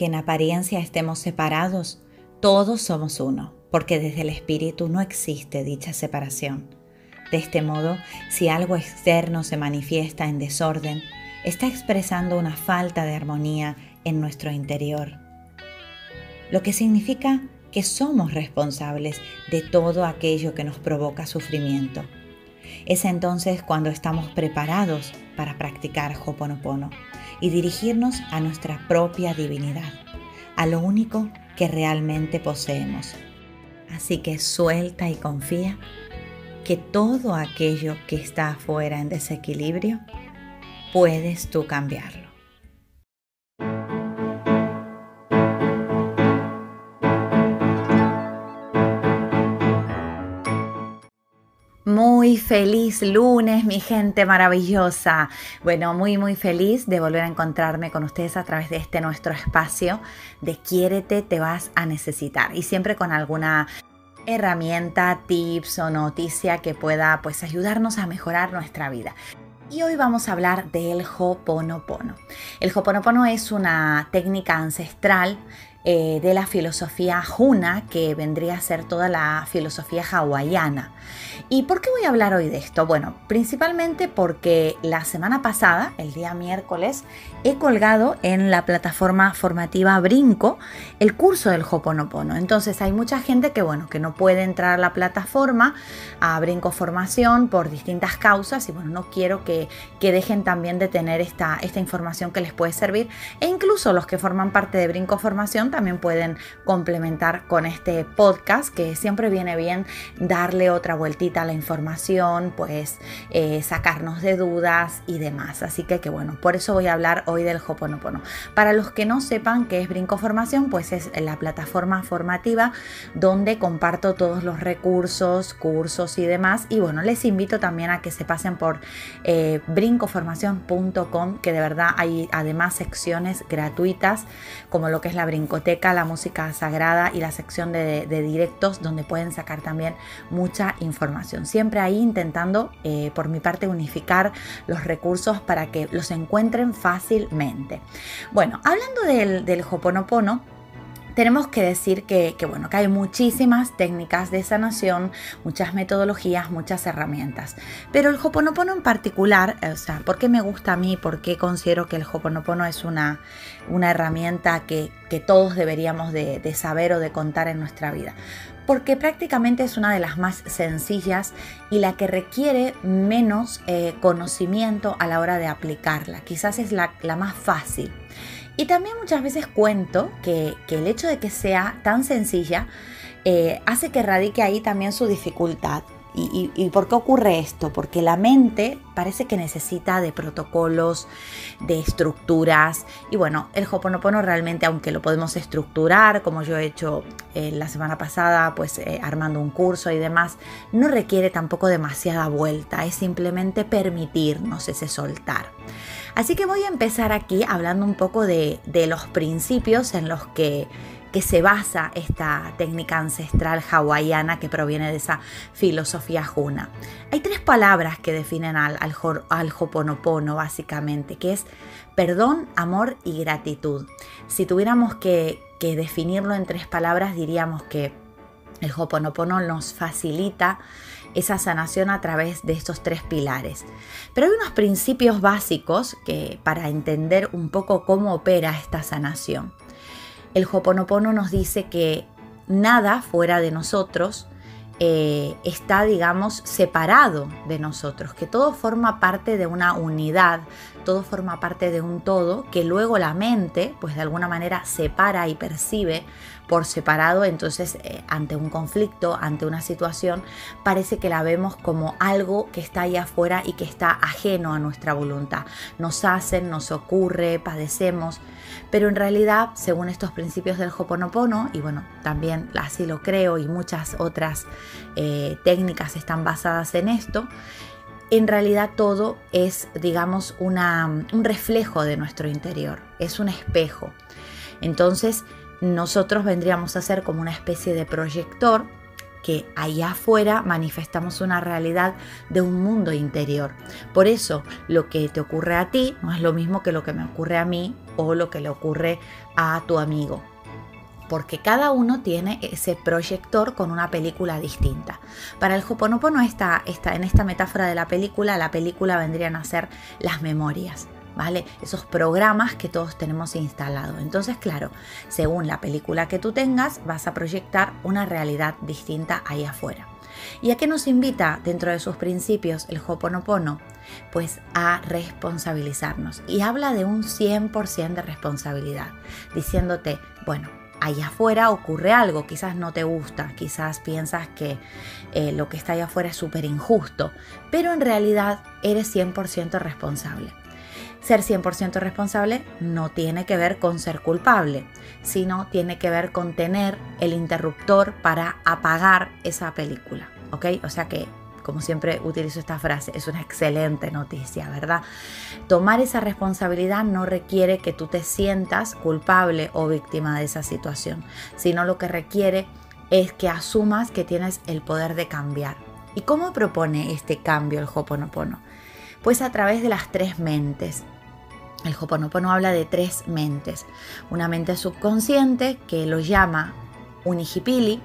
Aunque en apariencia estemos separados, todos somos uno, porque desde el espíritu no existe dicha separación. De este modo, si algo externo se manifiesta en desorden, está expresando una falta de armonía en nuestro interior, lo que significa que somos responsables de todo aquello que nos provoca sufrimiento. Es entonces cuando estamos preparados para practicar Hoponopono y dirigirnos a nuestra propia divinidad, a lo único que realmente poseemos. Así que suelta y confía que todo aquello que está afuera en desequilibrio, puedes tú cambiarlo. Muy feliz lunes, mi gente maravillosa. Bueno, muy, muy feliz de volver a encontrarme con ustedes a través de este nuestro espacio de Quiérete, te vas a necesitar. Y siempre con alguna herramienta, tips o noticia que pueda pues ayudarnos a mejorar nuestra vida. Y hoy vamos a hablar del Hoponopono. El Hoponopono es una técnica ancestral eh, de la filosofía Huna, que vendría a ser toda la filosofía hawaiana. ¿Y por qué voy a hablar hoy de esto? Bueno, principalmente porque la semana pasada, el día miércoles, he colgado en la plataforma formativa Brinco el curso del Hoponopono. Entonces hay mucha gente que, bueno, que no puede entrar a la plataforma, a Brinco Formación, por distintas causas y bueno, no quiero que, que dejen también de tener esta, esta información que les puede servir. E incluso los que forman parte de Brinco Formación también pueden complementar con este podcast que siempre viene bien darle otra vueltita a la información, pues eh, sacarnos de dudas y demás. Así que, que bueno, por eso voy a hablar hoy del Hoponopono. Para los que no sepan qué es Brinco Formación, pues es la plataforma formativa donde comparto todos los recursos, cursos y demás. Y bueno, les invito también a que se pasen por eh, brincoformación.com, que de verdad hay además secciones gratuitas como lo que es la brinco la música sagrada y la sección de, directos donde pueden sacar también mucha información. Siempre ahí intentando eh, por mi parte unificar los recursos para que los encuentren Bueno, hablando del, Hoponopono, tenemos que decir que, bueno, que hay muchísimas técnicas de sanación, muchas metodologías, muchas herramientas. Pero el Hoponopono en particular, o sea, ¿por qué me gusta a mí? ¿Por qué considero que el Hoponopono es una, una herramienta que, todos deberíamos de, saber o de contar en nuestra vida? Porque prácticamente es una de las más sencillas y la que requiere menos eh, conocimiento a la hora de aplicarla. Quizás es la, la más fácil. Y también muchas veces cuento que, el hecho de que sea tan sencilla eh, hace que radique ahí también su dificultad. ¿Y, por qué ocurre esto? Porque la mente parece que necesita de protocolos, de estructuras. Y bueno, el Hoponopono realmente, aunque lo podemos estructurar, como yo he hecho eh, la semana pasada, pues eh, armando un curso y demás, no requiere tampoco demasiada vuelta. Es simplemente permitirnos ese soltar. Así que voy a empezar aquí hablando un poco de, los principios en los que, se basa esta técnica ancestral hawaiana que proviene de esa filosofía juna. Hay tres palabras que definen al, al, hoponopono básicamente, que es perdón, amor y gratitud. Si tuviéramos que, que definirlo en tres palabras, diríamos que el hoponopono nos facilita esa sanación a través de estos tres pilares. Pero hay unos principios básicos que para entender un poco cómo opera esta sanación. El Hoponopono nos dice que nada fuera de nosotros eh, está, digamos, separado de nosotros, que todo forma parte de una unidad, todo forma parte de un todo, que luego la mente, pues de alguna manera separa y percibe por separado, entonces eh, ante un conflicto, ante una situación, parece que la vemos como algo que está ahí afuera y que está ajeno a nuestra voluntad. Nos hacen, nos ocurre, padecemos, pero en realidad, según estos principios del Hoponopono, y bueno, también así lo creo y muchas otras eh, técnicas están basadas en esto, en realidad todo es, digamos, un reflejo de nuestro interior, es un espejo. Entonces, nosotros vendríamos a ser como una especie de proyector que allá afuera manifestamos una realidad de un mundo interior. Por eso lo que te ocurre a ti no es lo mismo que lo que me ocurre a mí o lo que le ocurre a tu amigo. Porque cada uno tiene ese proyector con una película distinta. Para el Hoponopono, está en esta metáfora de la película, la película vendrían a ser las memorias. ¿Vale? Esos programas que todos tenemos instalados. Entonces, claro, según la película que tú tengas, vas a proyectar una realidad distinta ahí afuera. ¿Y a qué nos invita dentro de sus principios el Hoponopono? Pues a responsabilizarnos. Y habla de un 100% de responsabilidad, diciéndote, bueno, allá afuera ocurre algo, quizás no te gusta, quizás piensas que eh, lo que está allá afuera es súper injusto, pero en realidad eres 100% responsable. Ser 100% responsable no tiene que ver con ser culpable, sino tiene que ver con tener el interruptor para apagar esa película. ¿Ok? O sea que, como siempre utilizo esta frase, es una excelente noticia, ¿verdad? Tomar esa responsabilidad no requiere que tú te sientas culpable o víctima de esa situación, sino lo que requiere es que asumas que tienes el poder de cambiar. ¿Y cómo propone este cambio el Hoponopono? Pues a través de las tres mentes. El Hoponopono habla de tres mentes. Una mente subconsciente que lo llama Unihipili,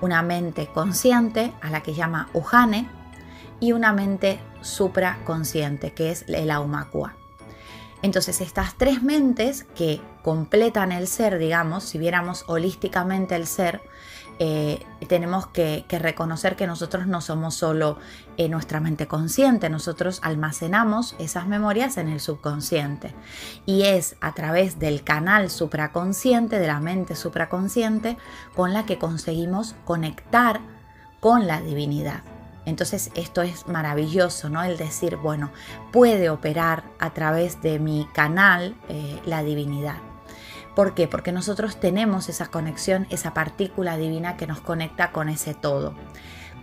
una mente consciente a la que llama Ujane y una mente supraconsciente que es el Aumakua. Entonces estas tres mentes que completan el ser, digamos, si viéramos holísticamente el ser, eh, tenemos que, reconocer que nosotros no somos solo eh, nuestra mente consciente, nosotros almacenamos esas memorias en el subconsciente y es a través del canal supraconsciente, de la mente supraconsciente, con la que conseguimos conectar con la divinidad. Entonces esto es maravilloso, ¿no? El decir, bueno, puede operar a través de mi canal eh, la divinidad. ¿Por qué? Porque nosotros tenemos esa conexión, esa partícula divina que nos conecta con ese todo.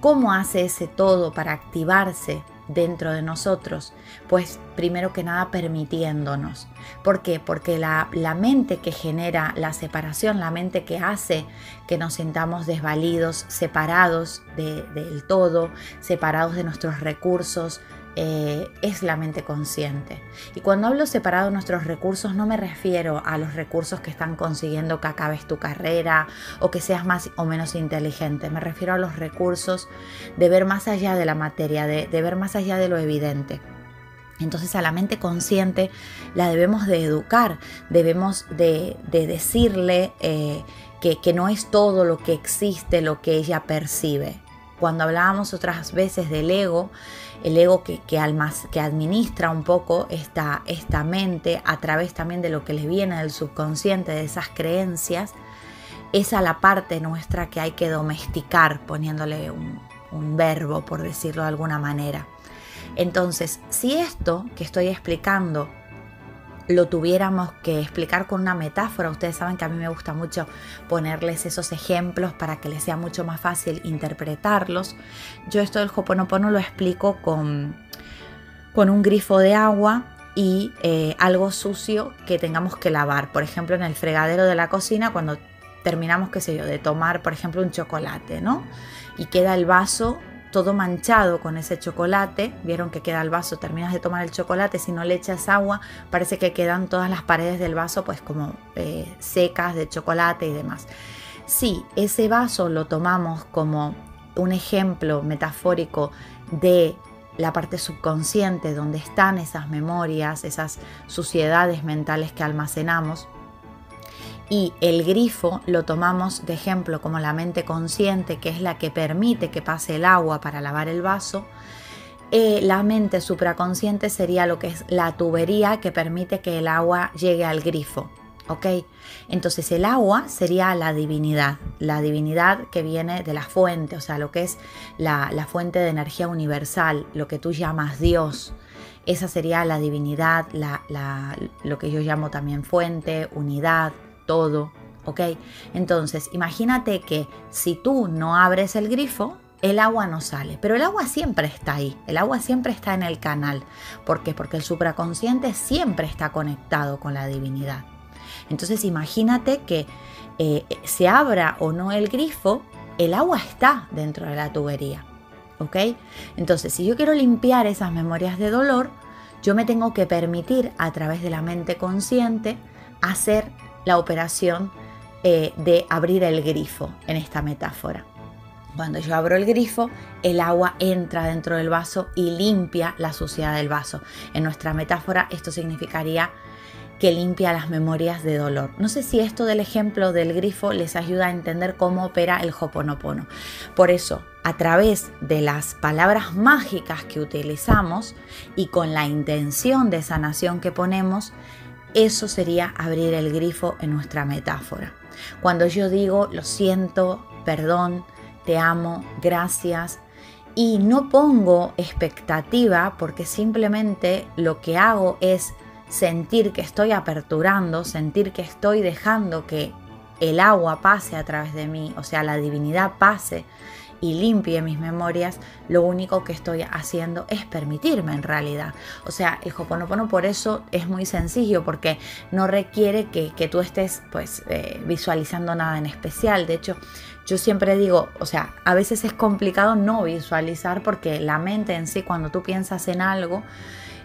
¿Cómo hace ese todo para activarse dentro de nosotros? Pues primero que nada permitiéndonos. ¿Por qué? Porque la, mente que genera la separación, la mente que hace que nos sintamos desvalidos, separados del todo, separados de nuestros recursos, eh, es la mente consciente. Y cuando hablo separado de nuestros recursos, no me refiero a los recursos que están consiguiendo que acabes tu carrera o que seas más o menos inteligente. Me refiero a los recursos de ver más allá de la materia, de, ver más allá de lo evidente. Entonces a la mente consciente la debemos de educar, debemos de, decirle eh, que, que no es todo lo que existe lo que ella percibe. Cuando hablábamos otras veces del ego, el ego que, que, que administra un poco esta, esta mente a través también de lo que le viene del subconsciente, de esas creencias, es a la parte nuestra que hay que domesticar, poniéndole un, un verbo, por decirlo de alguna manera. Entonces, si esto que estoy explicando lo tuviéramos que explicar con una metáfora, ustedes saben que a mí me gusta mucho ponerles esos ejemplos para que les sea mucho más fácil interpretarlos. Yo esto del Hoponopono lo explico con, con un grifo de agua y eh, algo sucio que tengamos que lavar. Por ejemplo, en el fregadero de la cocina, cuando terminamos, qué sé yo, de tomar, por ejemplo, un chocolate, ¿no? Y queda el vaso todo manchado con ese chocolate. Vieron que queda el vaso, terminas de tomar el chocolate, si no le echas agua, parece que quedan todas las paredes del vaso pues como eh, secas de chocolate y demás. Si ese vaso lo tomamos como un ejemplo metafórico de la parte subconsciente donde están esas memorias, esas suciedades mentales que almacenamos. Y el grifo lo tomamos de ejemplo como la mente consciente, que es la que permite que pase el agua para lavar el vaso. Eh, la mente supraconsciente sería lo que es la tubería que permite que el agua llegue al grifo. ¿Ok? Entonces el agua sería la divinidad, la divinidad que viene de la fuente, o sea, lo que es la, fuente de energía universal, lo que tú llamas Dios. Esa sería la divinidad, lo que yo llamo también fuente, unidad, todo. ¿Ok? Entonces, imagínate que si tú no abres el grifo, el agua no sale, pero el agua siempre está ahí, el agua siempre está en el canal. ¿Por qué? Porque el supraconsciente siempre está conectado con la divinidad. Entonces imagínate que eh, se abra o no el grifo, el agua está dentro de la tubería. ¿Ok? Entonces, si yo quiero limpiar esas memorias de dolor, yo me tengo que permitir a través de la mente consciente hacer la operación eh, de abrir el grifo en esta metáfora. Cuando yo abro el grifo, el agua entra dentro del vaso y limpia la suciedad del vaso. En nuestra metáfora esto significaría que limpia las memorias de dolor. No sé si esto del ejemplo del grifo les ayuda a entender cómo opera el Hoponopono. Por eso, a través de las palabras mágicas que utilizamos y con la intención de sanación que ponemos, eso sería abrir el grifo en nuestra metáfora. Cuando yo digo lo siento, perdón, te amo, gracias, y no pongo expectativa porque simplemente lo que hago es sentir que estoy aperturando, sentir que estoy dejando que el agua pase a través de mí, o sea, la divinidad pase y limpie mis memorias, lo único que estoy haciendo es permitirme en realidad. O sea, el Hoponopono por eso es muy sencillo, porque no requiere que, tú estés pues eh, visualizando nada en especial. De hecho, yo siempre digo, o sea, a veces es complicado no visualizar porque la mente en sí, cuando tú piensas en algo,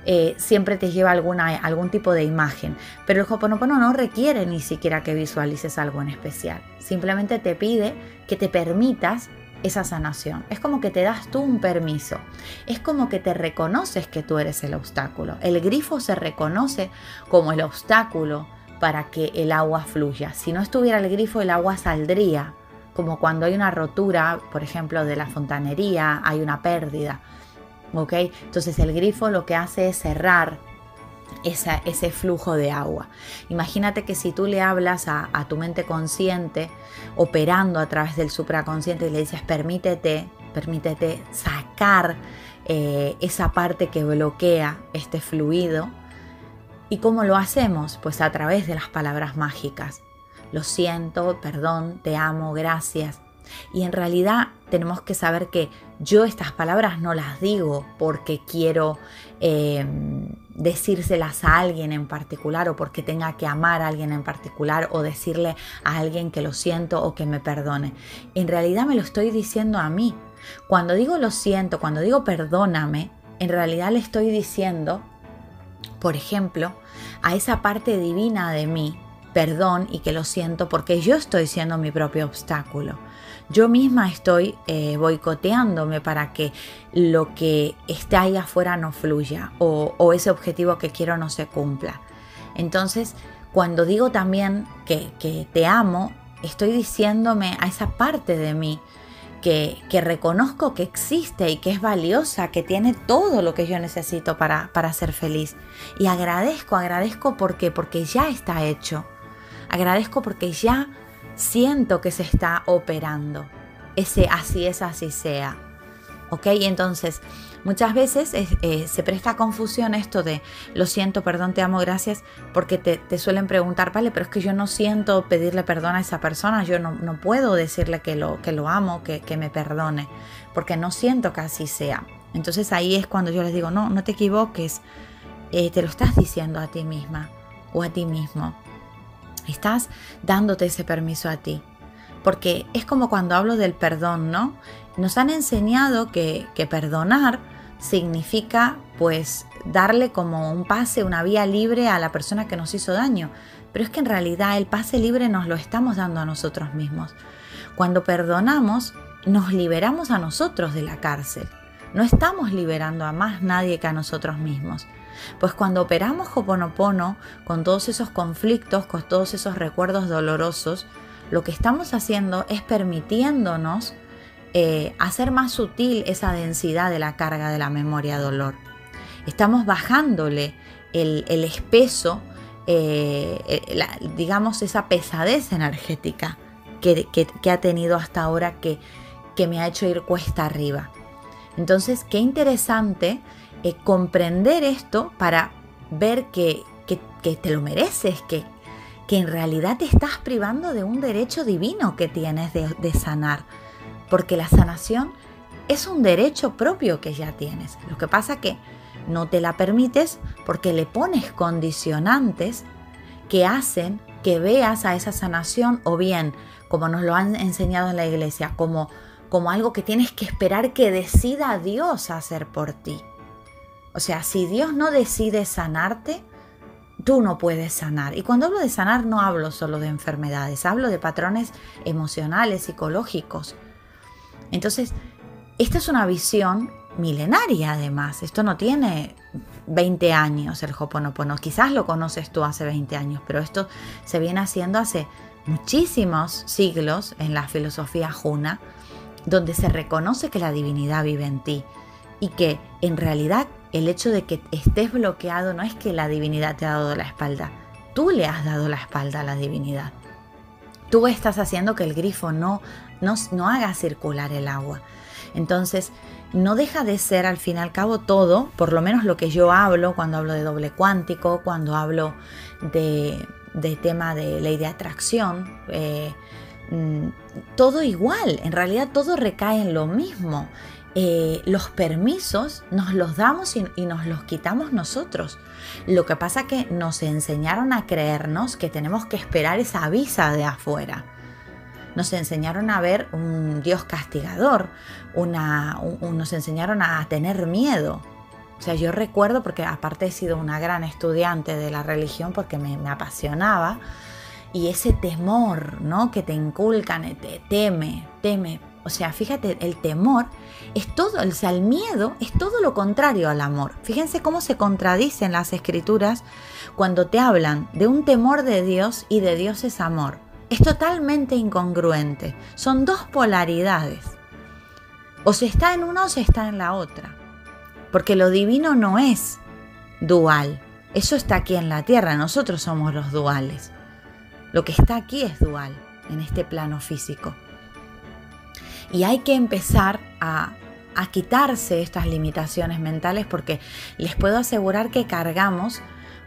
eh, siempre te lleva alguna, algún tipo de imagen. Pero el Hoponopono no requiere ni siquiera que visualices algo en especial. Simplemente te pide que te permitas esa sanación. Es como que te das tú un permiso. Es como que te reconoces que tú eres el obstáculo. El grifo se reconoce como el obstáculo para que el agua fluya. Si no estuviera el grifo, el agua saldría. Como cuando hay una rotura, por ejemplo, de la fontanería, hay una pérdida. Entonces el grifo lo que hace es cerrar ese flujo de agua. Imagínate que si tú le hablas a, tu mente consciente, operando a través del supraconsciente y le dices, permítete, permítete sacar eh, esa parte que bloquea este fluido. ¿Y cómo lo hacemos? Pues a través de las palabras mágicas. Lo siento, perdón, te amo, gracias. Y en realidad tenemos que saber que yo estas palabras no las digo porque quiero em, decírselas a alguien en particular o porque tenga que amar a alguien en particular o decirle a alguien que lo siento o que me perdone. En realidad me lo estoy diciendo a mí. Cuando digo lo siento, cuando digo perdóname, en realidad le estoy diciendo, por ejemplo, a esa parte divina de mí, perdón y que lo siento porque yo estoy siendo mi propio obstáculo yo misma estoy eh, boicoteándome para que lo que está ahí afuera no fluya o, ese objetivo que quiero no se cumpla. Entonces, cuando digo también que, te amo, estoy diciéndome a esa parte de mí que, reconozco que existe y que es valiosa, que tiene todo lo que yo necesito para, para ser feliz. Y agradezco, agradezco porque, porque ya está hecho. Agradezco porque ya siento que se está operando. Ese así es, así sea. ¿Ok? Entonces, muchas veces eh, se presta confusión esto de lo siento, perdón, te amo, gracias, porque te, suelen preguntar, vale, pero es que yo no siento pedirle perdón a esa persona, yo no, puedo decirle que lo, que lo amo, que, me perdone, porque no siento que así sea. Entonces ahí es cuando yo les digo, no, no te equivoques, eh, te lo estás diciendo a ti misma o a ti mismo. Estás dándote ese permiso a ti. Porque es como cuando hablo del perdón, ¿no? Nos han enseñado que, perdonar significa pues darle como un pase, una vía libre a la persona que nos hizo daño. Pero es que en realidad el pase libre nos lo estamos dando a nosotros mismos. Cuando perdonamos, nos liberamos a nosotros de la cárcel. No estamos liberando a más nadie que a nosotros mismos. Pues cuando operamos Hoponopono con todos esos conflictos, con todos esos recuerdos dolorosos, lo que estamos haciendo es permitiéndonos eh, hacer más sutil esa densidad de la carga de la memoria dolor. Estamos bajándole el, espeso, eh, eh, digamos, esa pesadez energética que, ha tenido hasta ahora que, que me ha hecho ir cuesta arriba. Entonces, qué interesante eh, comprender esto para ver que, te lo mereces, que, que, en realidad te estás privando de un derecho divino que tienes de, de sanar. Porque la sanación es un derecho propio que ya tienes. Lo que pasa que no te la permites porque le pones condicionantes que hacen que veas a esa sanación o bien, como nos lo han enseñado en la iglesia, como como algo que tienes que esperar que decida Dios hacer por ti. O sea, si Dios no decide sanarte, tú no puedes sanar. Y cuando hablo de sanar no hablo solo de enfermedades, hablo de patrones emocionales, psicológicos. Entonces, esta es una visión milenaria además. Esto no tiene 20 años el Hoponopono. Quizás lo conoces tú hace 20 años, pero esto se viene haciendo hace muchísimos siglos en la filosofía juna donde se reconoce que la divinidad vive en ti y que en realidad el hecho de que estés bloqueado no es que la divinidad te ha dado la espalda, tú le has dado la espalda a la divinidad. Tú estás haciendo que el grifo no, no, haga circular el agua. Entonces, no deja de ser al fin y al cabo todo, por lo menos lo que yo hablo cuando hablo de doble cuántico, cuando hablo de, tema de ley de atracción, eh, Mm, todo igual, en realidad todo recae en lo mismo. Eh, los permisos nos los damos y, nos los quitamos nosotros. Lo que pasa que nos enseñaron a creernos que tenemos que esperar esa visa de afuera. Nos enseñaron a ver un Dios castigador, una, nos enseñaron a tener miedo. O sea, yo recuerdo, porque aparte he sido una gran estudiante de la religión porque me, me apasionaba, y ese temor, ¿no? Que te inculcan, eh, te teme, teme. O sea, fíjate, el temor es todo, o sea, el miedo es todo lo contrario al amor. Fíjense cómo se contradicen las escrituras cuando te hablan de un temor de Dios y de Dios es amor. Es totalmente incongruente. Son dos polaridades. O se está en una o se está en la otra. Porque lo divino no es dual. Eso está aquí en la tierra. Nosotros somos los duales. Lo que está aquí es dual en este plano físico. Y hay que empezar a, quitarse estas limitaciones mentales porque les puedo asegurar que cargamos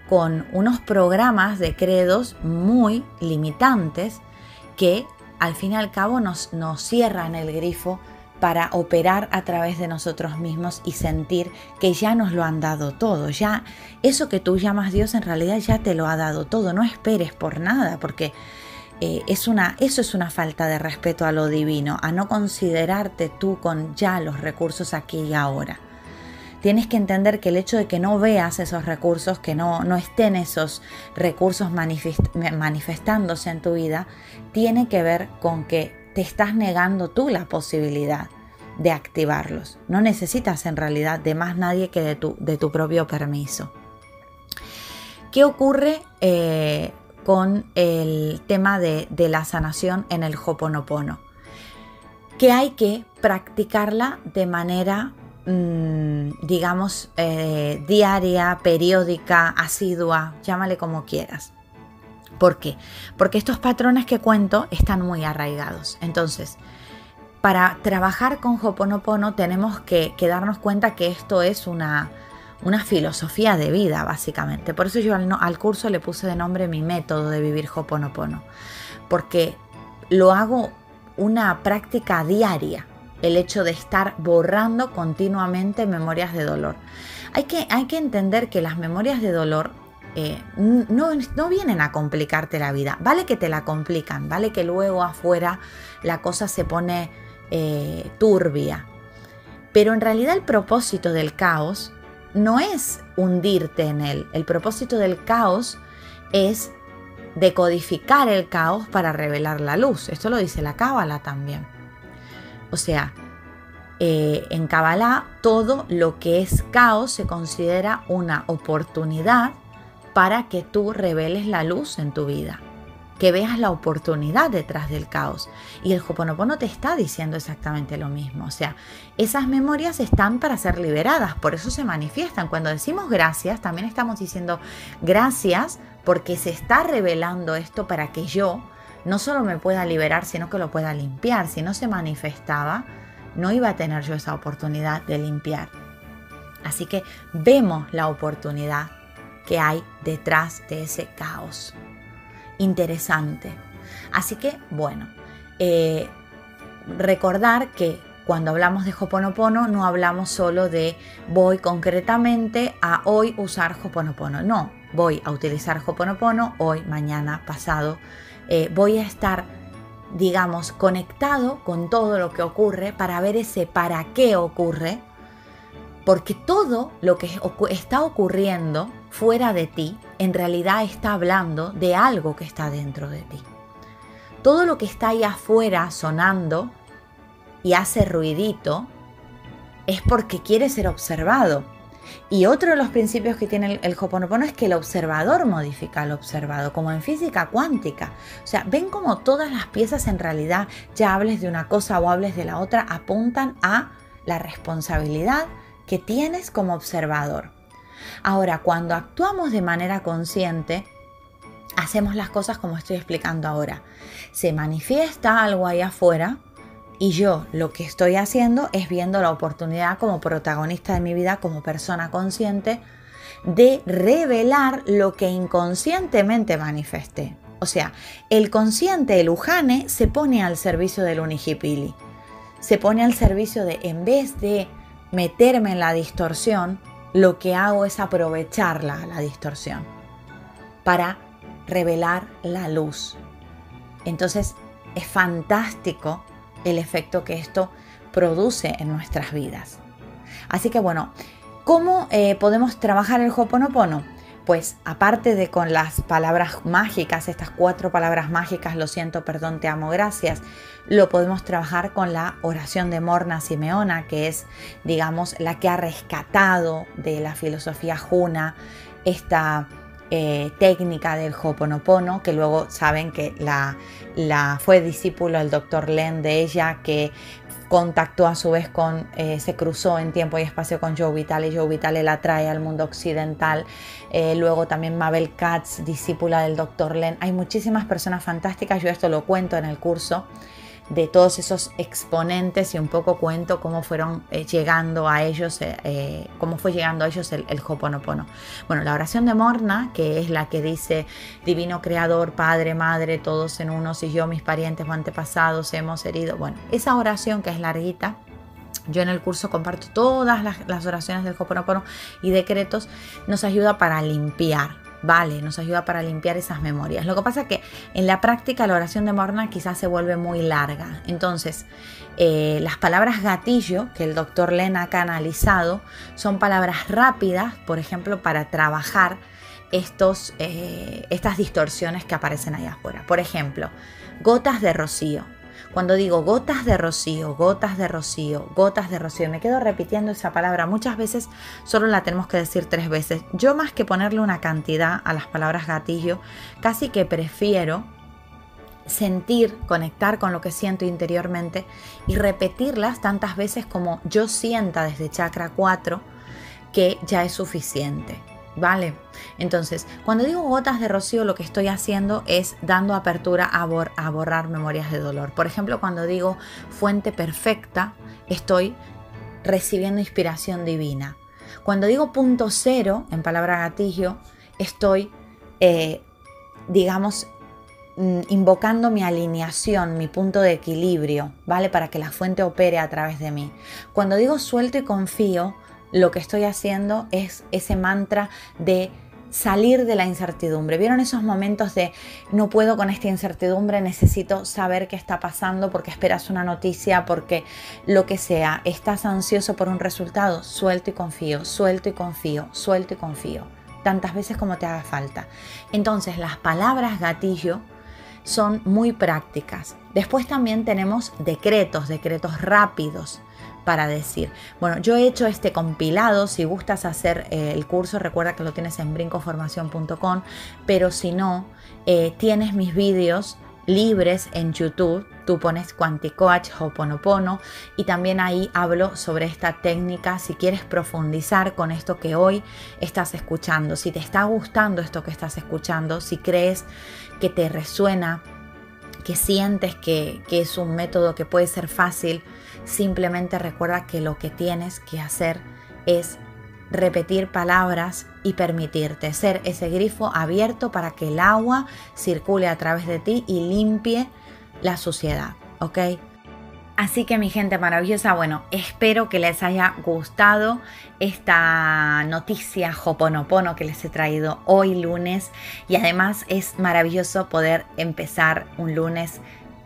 con unos programas de credos muy limitantes que al fin y al cabo nos, nos cierran el grifo para operar a través de nosotros mismos y sentir que ya nos lo han dado todo, ya eso que tú llamas Dios en realidad ya te lo ha dado todo, no esperes por nada, porque eh, es una, eso es una falta de respeto a lo divino, a no considerarte tú con ya los recursos aquí y ahora. Tienes que entender que el hecho de que no veas esos recursos, que no, no estén esos recursos manifestándose en tu vida, tiene que ver con que te estás negando tú la posibilidad de activarlos. No necesitas en realidad de más nadie que de tu, de tu propio permiso. ¿Qué ocurre eh, con el tema de, la sanación en el Hoponopono? Que hay que practicarla de manera, mm, digamos, eh, diaria, periódica, asidua, llámale como quieras. ¿Por qué? Porque estos patrones que cuento están muy arraigados. Entonces, para trabajar con Hoponopono tenemos que, darnos cuenta que esto es una, una, filosofía de vida, básicamente. Por eso yo al, curso le puse de nombre mi método de vivir Hoponopono. Porque lo hago una práctica diaria, el hecho de estar borrando continuamente memorias de dolor. Hay que, hay que entender que las memorias de dolor eh, no, no, vienen a complicarte la vida. Vale que te la complican, vale que luego afuera la cosa se pone eh, turbia. Pero en realidad el propósito del caos no es hundirte en él. El propósito del caos es decodificar el caos para revelar la luz. Esto lo dice la cábala también. O sea, eh, en Kabbalah todo lo que es caos se considera una oportunidad para que tú reveles la luz en tu vida, que veas la oportunidad detrás del caos. Y el Hoponopono te está diciendo exactamente lo mismo. O sea, esas memorias están para ser liberadas, por eso se manifiestan. Cuando decimos gracias, también estamos diciendo gracias porque se está revelando esto para que yo no solo me pueda liberar, sino que lo pueda limpiar. Si no se manifestaba, no iba a tener yo esa oportunidad de limpiar. Así que vemos la oportunidad que hay detrás de ese caos. Interesante. Así que, bueno, eh, recordar que cuando hablamos de Hoponopono no hablamos solo de voy concretamente a hoy usar Hoponopono. No, voy a utilizar Hoponopono hoy, mañana, pasado. Eh, voy a estar digamos, conectado con todo lo que ocurre para ver ese para qué ocurre, porque todo lo que está ocurriendo fuera de ti en realidad está hablando de algo que está dentro de ti. Todo lo que está ahí afuera sonando y hace ruidito es porque quiere ser observado y otro de los principios que tiene el, el es que el observador modifica al observado, como en física cuántica. O sea, ven como todas las piezas en realidad, ya hables de una cosa o hables de la otra, apuntan a la responsabilidad que tienes como observador. Ahora, cuando actuamos de manera consciente, hacemos las cosas como estoy explicando ahora. Se manifiesta algo ahí afuera, y yo lo que estoy haciendo es viendo la oportunidad como protagonista de mi vida, como persona consciente, de revelar lo que inconscientemente manifesté. O sea, el consciente, el Ujane, se pone al servicio del Unijipili. Se pone al servicio de, en vez de meterme en la distorsión, lo que hago es aprovecharla, la distorsión, para revelar la luz. Entonces, es fantástico el efecto que esto produce en nuestras vidas. Así que bueno, ¿cómo eh, podemos trabajar el Hoponopono? Pues aparte de con las palabras mágicas, estas cuatro palabras mágicas, lo siento, perdón, te amo, gracias, lo podemos trabajar con la oración de Morna Simeona, que es, digamos, la que ha rescatado de la filosofía juna esta eh, técnica del Hoponopono, que luego saben que la, la fue discípulo el doctor Len de ella, que contactó a su vez con, eh, se cruzó en tiempo y espacio con Joe Vitale, Joe Vitale la trae al mundo occidental, eh, luego también Mabel Katz, discípula del doctor Len, hay muchísimas personas fantásticas, yo esto lo cuento en el curso, de todos esos exponentes y un poco cuento cómo fueron eh, llegando a ellos, eh, eh, cómo fue llegando a ellos el, el Hoponopono. Bueno, la oración de Morna, que es la que dice, Divino Creador, Padre, Madre, todos en uno, si yo, mis parientes o antepasados hemos herido. Bueno, esa oración que es larguita, yo en el curso comparto todas las, las oraciones del Hoponopono y decretos, nos ayuda para limpiar, vale, nos ayuda para limpiar esas memorias. Lo que pasa es que en la práctica la oración de Morna quizás se vuelve muy larga. Entonces, eh, las palabras gatillo que el doctor Len ha canalizado son palabras rápidas, por ejemplo, para trabajar estos, eh, estas distorsiones que aparecen allá afuera. Por ejemplo, gotas de rocío. Cuando digo gotas de rocío, gotas de rocío, gotas de rocío, me quedo repitiendo esa palabra. Muchas veces solo la tenemos que decir tres veces. Yo más que ponerle una cantidad a las palabras gatillo, casi que prefiero sentir, conectar con lo que siento interiormente y repetirlas tantas veces como yo sienta desde chakra 4 que ya es suficiente. ¿Vale? Entonces, cuando digo gotas de rocío, lo que estoy haciendo es dando apertura a, borrar memorias de dolor. Por ejemplo, cuando digo fuente perfecta, estoy recibiendo inspiración divina. Cuando digo punto cero, en palabra gatillo, estoy, eh, digamos, mm, invocando mi alineación, mi punto de equilibrio, ¿vale? Para que la fuente opere a través de mí. Cuando digo suelto y confío, lo que estoy haciendo es ese mantra de salir de la incertidumbre. ¿Vieron esos momentos de no puedo con esta incertidumbre, necesito saber qué está pasando porque esperas una noticia, porque lo que sea, estás ansioso por un resultado? Suelto y confío, suelto y confío, suelto y confío. Tantas veces como te haga falta. Entonces las palabras gatillo son muy prácticas. Después también tenemos decretos, decretos rápidos para decir. Bueno, yo he hecho este compilado, si gustas hacer eh, el curso, recuerda que lo tienes en brincoformación.com, pero si no, eh, tienes mis vídeos libres en YouTube. Tú pones Quanticoach Hoponopono y también ahí hablo sobre esta técnica si quieres profundizar con esto que hoy estás escuchando. Si te está gustando esto que estás escuchando, si crees que te resuena, que sientes que, que es un método que puede ser fácil, simplemente recuerda que lo que tienes que hacer es repetir palabras y permitirte ser ese grifo abierto para que el agua circule a través de ti y limpie la suciedad, ¿ok? Así que mi gente maravillosa, bueno, espero que les haya gustado esta noticia Hoponopono que les he traído hoy lunes y además es maravilloso poder empezar un lunes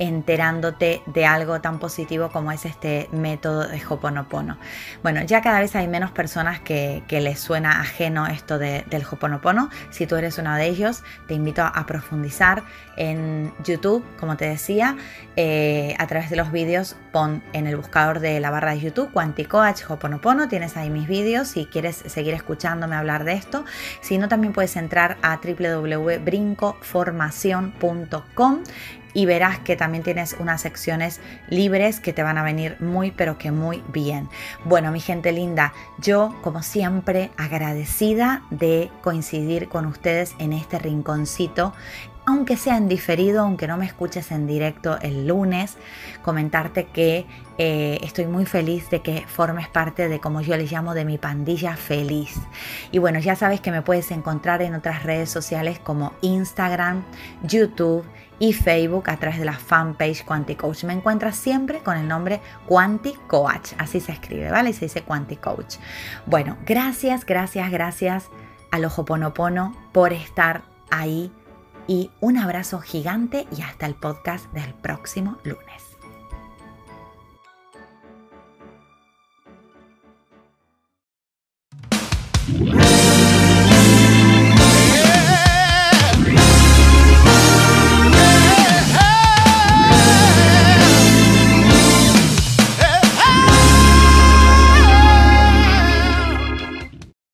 enterándote de algo tan positivo como es este método de Hoponopono. Bueno, ya cada vez hay menos personas que, les suena ajeno esto del Hoponopono. Si tú eres uno de ellos, te invito a, profundizar en YouTube, como te decía, eh, a través de los vídeos, pon en el buscador de la barra de YouTube Quanticoach Hoponopono, tienes ahí mis vídeos si quieres seguir escuchándome hablar de esto. Si no, también puedes entrar a www.brincoformacion.com y verás que también tienes unas secciones libres que te van a venir muy pero que muy bien. Bueno, mi gente linda, yo como siempre agradecida de coincidir con ustedes en este rinconcito aunque sea en diferido, aunque no me escuches en directo el lunes, comentarte que eh, estoy muy feliz de que formes parte de, como yo les llamo, de mi pandilla feliz. Y bueno, ya sabes que me puedes encontrar en otras redes sociales como Instagram, YouTube y Facebook a través de la fanpage Coach. Me encuentras siempre con el nombre Coach, así se escribe, ¿vale? Y se dice Coach. Bueno, gracias, gracias, gracias al Ponopono por estar ahí y un abrazo gigante y hasta el podcast del próximo lunes.